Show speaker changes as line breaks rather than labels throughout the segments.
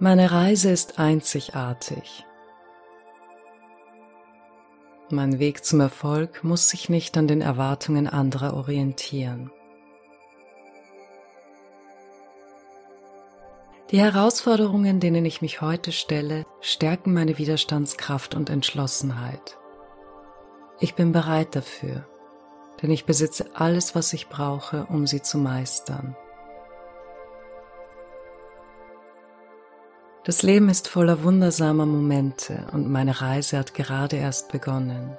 Meine Reise ist einzigartig. Mein Weg zum Erfolg muss sich nicht an den Erwartungen anderer orientieren. Die Herausforderungen, denen ich mich heute stelle, stärken meine Widerstandskraft und Entschlossenheit. Ich bin bereit dafür, denn ich besitze alles, was ich brauche, um sie zu meistern. Das Leben ist voller wundersamer Momente und meine Reise hat gerade erst begonnen.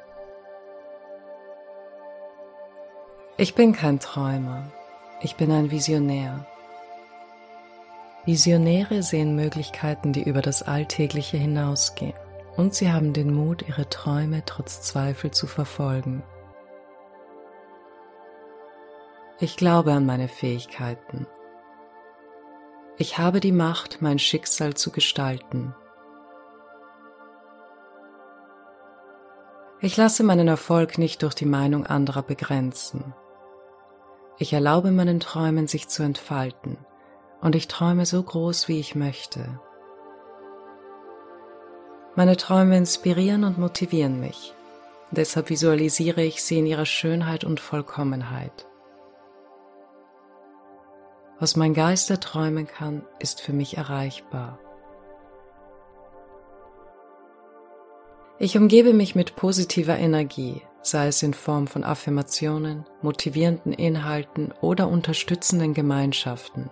Ich bin kein Träumer, ich bin ein Visionär. Visionäre sehen Möglichkeiten, die über das Alltägliche hinausgehen, und sie haben den Mut, ihre Träume trotz Zweifel zu verfolgen. Ich glaube an meine Fähigkeiten ich habe die Macht, mein Schicksal zu gestalten. Ich lasse meinen Erfolg nicht durch die Meinung anderer begrenzen. Ich erlaube meinen Träumen sich zu entfalten und ich träume so groß, wie ich möchte. Meine Träume inspirieren und motivieren mich. Deshalb visualisiere ich sie in ihrer Schönheit und Vollkommenheit. Was mein Geist erträumen kann, ist für mich erreichbar. Ich umgebe mich mit positiver Energie, sei es in Form von Affirmationen, motivierenden Inhalten oder unterstützenden Gemeinschaften.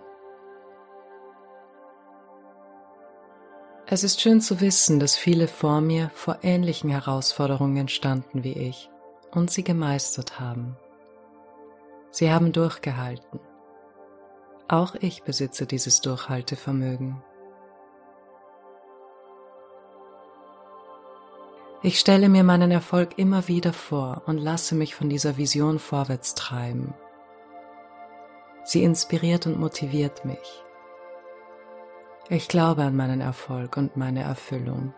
Es ist schön zu wissen, dass viele vor mir vor ähnlichen Herausforderungen standen wie ich und sie gemeistert haben. Sie haben durchgehalten. Auch ich besitze dieses Durchhaltevermögen. Ich stelle mir meinen Erfolg immer wieder vor und lasse mich von dieser Vision vorwärts treiben. Sie inspiriert und motiviert mich. Ich glaube an meinen Erfolg und meine Erfüllung.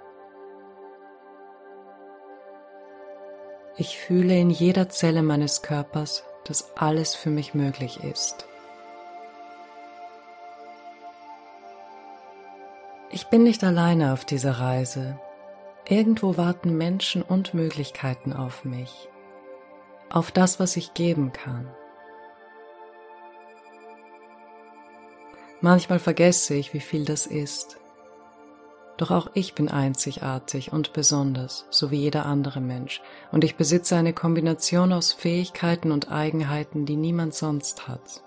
Ich fühle in jeder Zelle meines Körpers, dass alles für mich möglich ist. Ich bin nicht alleine auf dieser Reise. Irgendwo warten Menschen und Möglichkeiten auf mich, auf das, was ich geben kann. Manchmal vergesse ich, wie viel das ist. Doch auch ich bin einzigartig und besonders, so wie jeder andere Mensch, und ich besitze eine Kombination aus Fähigkeiten und Eigenheiten, die niemand sonst hat.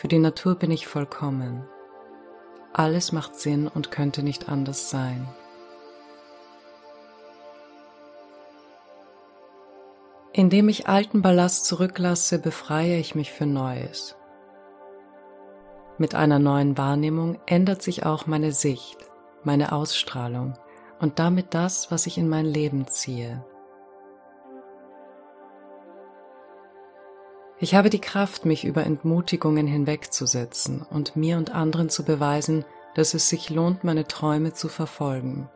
Für die Natur bin ich vollkommen. Alles macht Sinn und könnte nicht anders sein. Indem ich alten Ballast zurücklasse, befreie ich mich für Neues. Mit einer neuen Wahrnehmung ändert sich auch meine Sicht, meine Ausstrahlung und damit das, was ich in mein Leben ziehe. Ich habe die Kraft, mich über Entmutigungen hinwegzusetzen und mir und anderen zu beweisen, dass es sich lohnt, meine Träume zu verfolgen.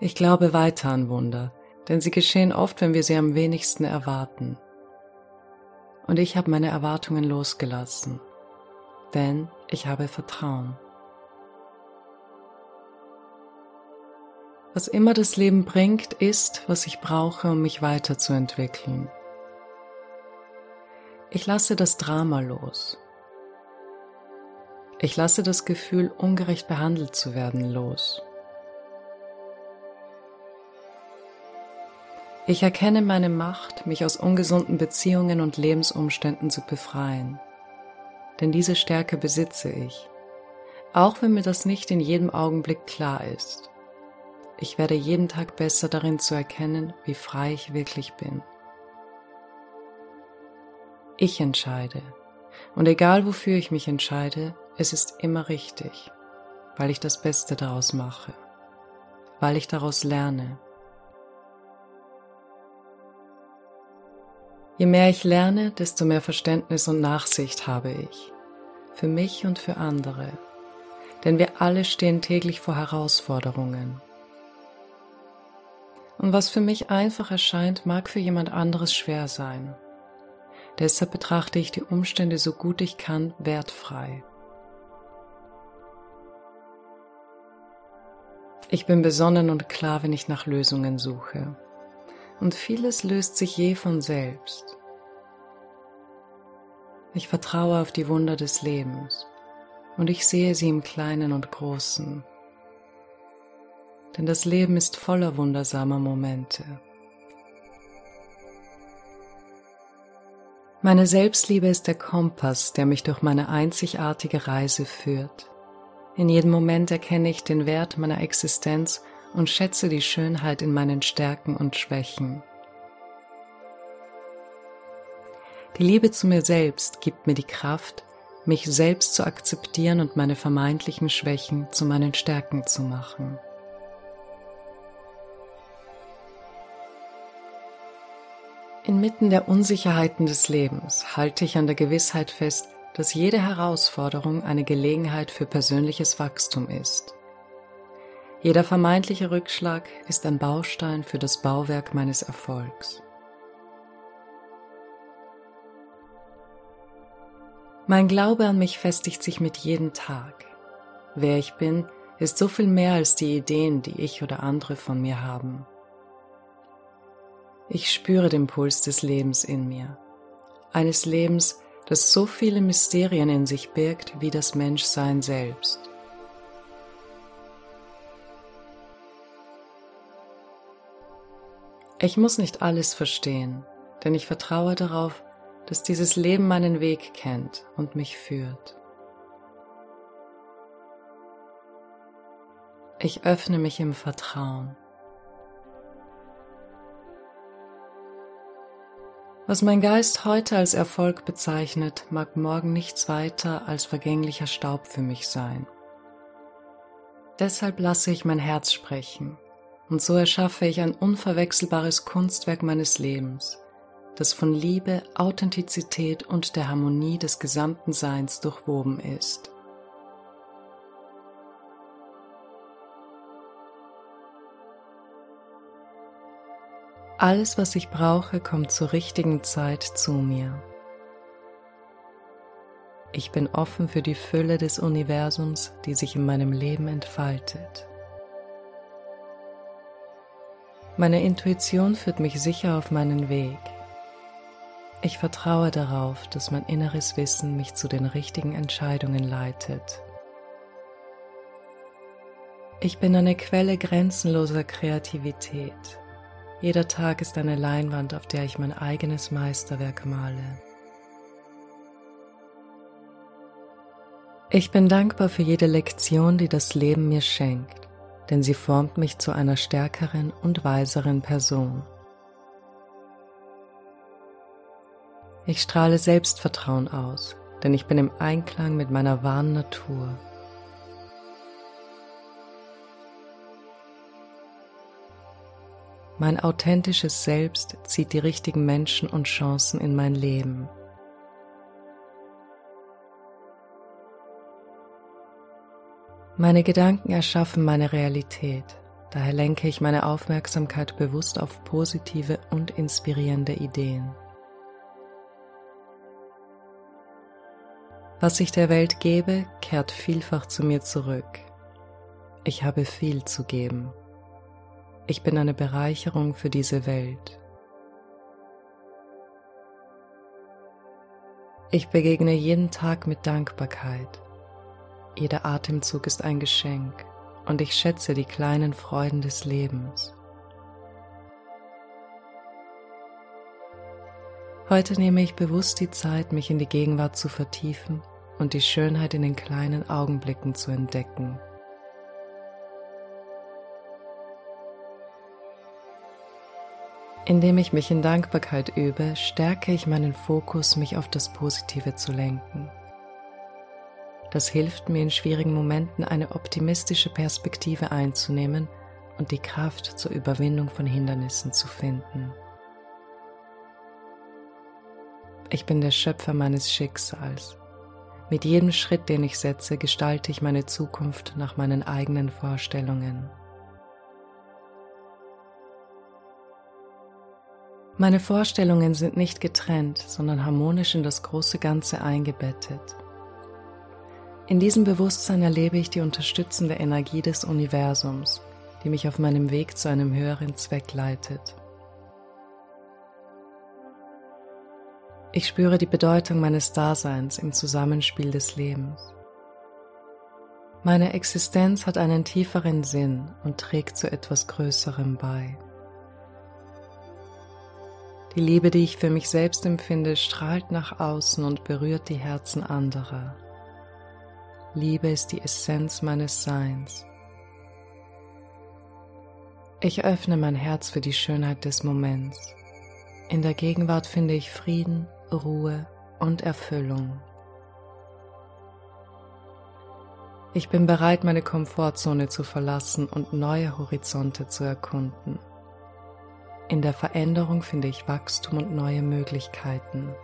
Ich glaube weiter an Wunder, denn sie geschehen oft, wenn wir sie am wenigsten erwarten. Und ich habe meine Erwartungen losgelassen, denn ich habe Vertrauen. Was immer das Leben bringt, ist, was ich brauche, um mich weiterzuentwickeln. Ich lasse das Drama los. Ich lasse das Gefühl, ungerecht behandelt zu werden, los. Ich erkenne meine Macht, mich aus ungesunden Beziehungen und Lebensumständen zu befreien. Denn diese Stärke besitze ich, auch wenn mir das nicht in jedem Augenblick klar ist. Ich werde jeden Tag besser darin zu erkennen, wie frei ich wirklich bin. Ich entscheide. Und egal wofür ich mich entscheide, es ist immer richtig, weil ich das Beste daraus mache, weil ich daraus lerne. Je mehr ich lerne, desto mehr Verständnis und Nachsicht habe ich, für mich und für andere, denn wir alle stehen täglich vor Herausforderungen und was für mich einfach erscheint, mag für jemand anderes schwer sein. Deshalb betrachte ich die Umstände so gut ich kann wertfrei. Ich bin besonnen und klar, wenn ich nach Lösungen suche. Und vieles löst sich je von selbst. Ich vertraue auf die Wunder des Lebens und ich sehe sie im Kleinen und Großen. Denn das Leben ist voller wundersamer Momente. Meine Selbstliebe ist der Kompass, der mich durch meine einzigartige Reise führt. In jedem Moment erkenne ich den Wert meiner Existenz und schätze die Schönheit in meinen Stärken und Schwächen. Die Liebe zu mir selbst gibt mir die Kraft, mich selbst zu akzeptieren und meine vermeintlichen Schwächen zu meinen Stärken zu machen. Inmitten der Unsicherheiten des Lebens halte ich an der Gewissheit fest, dass jede Herausforderung eine Gelegenheit für persönliches Wachstum ist. Jeder vermeintliche Rückschlag ist ein Baustein für das Bauwerk meines Erfolgs. Mein Glaube an mich festigt sich mit jedem Tag. Wer ich bin, ist so viel mehr als die Ideen, die ich oder andere von mir haben. Ich spüre den Puls des Lebens in mir, eines Lebens, das so viele Mysterien in sich birgt wie das Menschsein selbst. Ich muss nicht alles verstehen, denn ich vertraue darauf, dass dieses Leben meinen Weg kennt und mich führt. Ich öffne mich im Vertrauen. Was mein Geist heute als Erfolg bezeichnet, mag morgen nichts weiter als vergänglicher Staub für mich sein. Deshalb lasse ich mein Herz sprechen, und so erschaffe ich ein unverwechselbares Kunstwerk meines Lebens, das von Liebe, Authentizität und der Harmonie des gesamten Seins durchwoben ist. Alles, was ich brauche, kommt zur richtigen Zeit zu mir. Ich bin offen für die Fülle des Universums, die sich in meinem Leben entfaltet. Meine Intuition führt mich sicher auf meinen Weg. Ich vertraue darauf, dass mein inneres Wissen mich zu den richtigen Entscheidungen leitet. Ich bin eine Quelle grenzenloser Kreativität. Jeder Tag ist eine Leinwand, auf der ich mein eigenes Meisterwerk male. Ich bin dankbar für jede Lektion, die das Leben mir schenkt, denn sie formt mich zu einer stärkeren und weiseren Person. Ich strahle Selbstvertrauen aus, denn ich bin im Einklang mit meiner wahren Natur. Mein authentisches Selbst zieht die richtigen Menschen und Chancen in mein Leben. Meine Gedanken erschaffen meine Realität, daher lenke ich meine Aufmerksamkeit bewusst auf positive und inspirierende Ideen. Was ich der Welt gebe, kehrt vielfach zu mir zurück. Ich habe viel zu geben. Ich bin eine Bereicherung für diese Welt. Ich begegne jeden Tag mit Dankbarkeit. Jeder Atemzug ist ein Geschenk und ich schätze die kleinen Freuden des Lebens. Heute nehme ich bewusst die Zeit, mich in die Gegenwart zu vertiefen und die Schönheit in den kleinen Augenblicken zu entdecken. Indem ich mich in Dankbarkeit übe, stärke ich meinen Fokus, mich auf das Positive zu lenken. Das hilft mir in schwierigen Momenten eine optimistische Perspektive einzunehmen und die Kraft zur Überwindung von Hindernissen zu finden. Ich bin der Schöpfer meines Schicksals mit jedem Schritt, den ich setze, gestalte ich meine Zukunft nach meinen eigenen Vorstellungen. Meine Vorstellungen sind nicht getrennt, sondern harmonisch in das große Ganze eingebettet. In diesem Bewusstsein erlebe ich die unterstützende Energie des Universums, die mich auf meinem Weg zu einem höheren Zweck leitet. Ich spüre die Bedeutung meines Daseins im Zusammenspiel des Lebens. Meine Existenz hat einen tieferen Sinn und trägt zu etwas Größerem bei. Die Liebe, die ich für mich selbst empfinde, strahlt nach außen und berührt die Herzen anderer. Liebe ist die Essenz meines Seins. Ich öffne mein Herz für die Schönheit des Moments. In der Gegenwart finde ich Frieden, Ruhe und Erfüllung. Ich bin bereit, meine Komfortzone zu verlassen und neue Horizonte zu erkunden. In der Veränderung finde ich Wachstum und neue Möglichkeiten.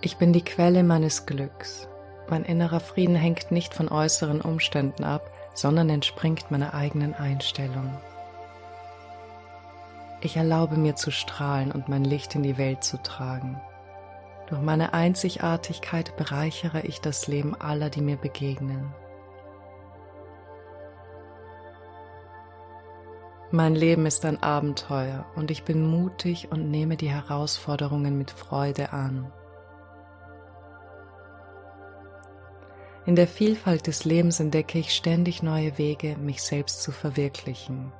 Ich bin die Quelle meines Glücks. Mein innerer Frieden hängt nicht von äußeren Umständen ab, sondern entspringt meiner eigenen Einstellung. Ich erlaube mir zu strahlen und mein Licht in die Welt zu tragen. Durch meine Einzigartigkeit bereichere ich das Leben aller, die mir begegnen. Mein Leben ist ein Abenteuer und ich bin mutig und nehme die Herausforderungen mit Freude an. In der Vielfalt des Lebens entdecke ich ständig neue Wege, mich selbst zu verwirklichen.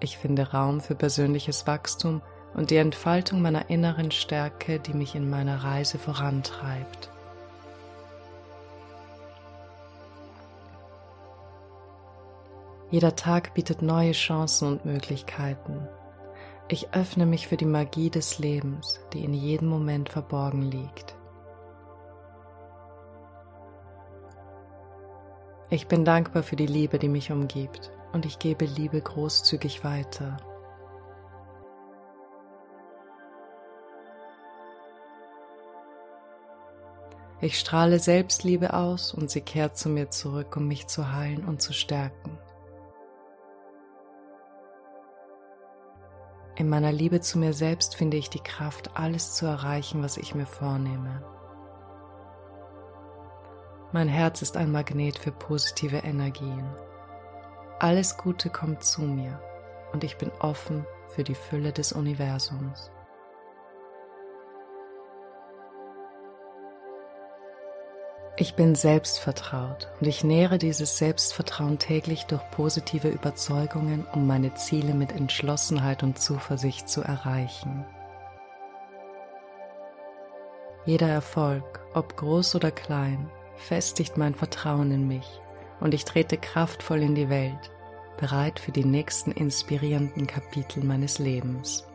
Ich finde Raum für persönliches Wachstum und die Entfaltung meiner inneren Stärke, die mich in meiner Reise vorantreibt. Jeder Tag bietet neue Chancen und Möglichkeiten. Ich öffne mich für die Magie des Lebens, die in jedem Moment verborgen liegt. Ich bin dankbar für die Liebe, die mich umgibt, und ich gebe Liebe großzügig weiter. Ich strahle Selbstliebe aus und sie kehrt zu mir zurück, um mich zu heilen und zu stärken. In meiner Liebe zu mir selbst finde ich die Kraft, alles zu erreichen, was ich mir vornehme. Mein Herz ist ein Magnet für positive Energien. Alles Gute kommt zu mir und ich bin offen für die Fülle des Universums. Ich bin selbstvertraut und ich nähere dieses Selbstvertrauen täglich durch positive Überzeugungen, um meine Ziele mit Entschlossenheit und Zuversicht zu erreichen. Jeder Erfolg, ob groß oder klein, festigt mein Vertrauen in mich und ich trete kraftvoll in die Welt, bereit für die nächsten inspirierenden Kapitel meines Lebens.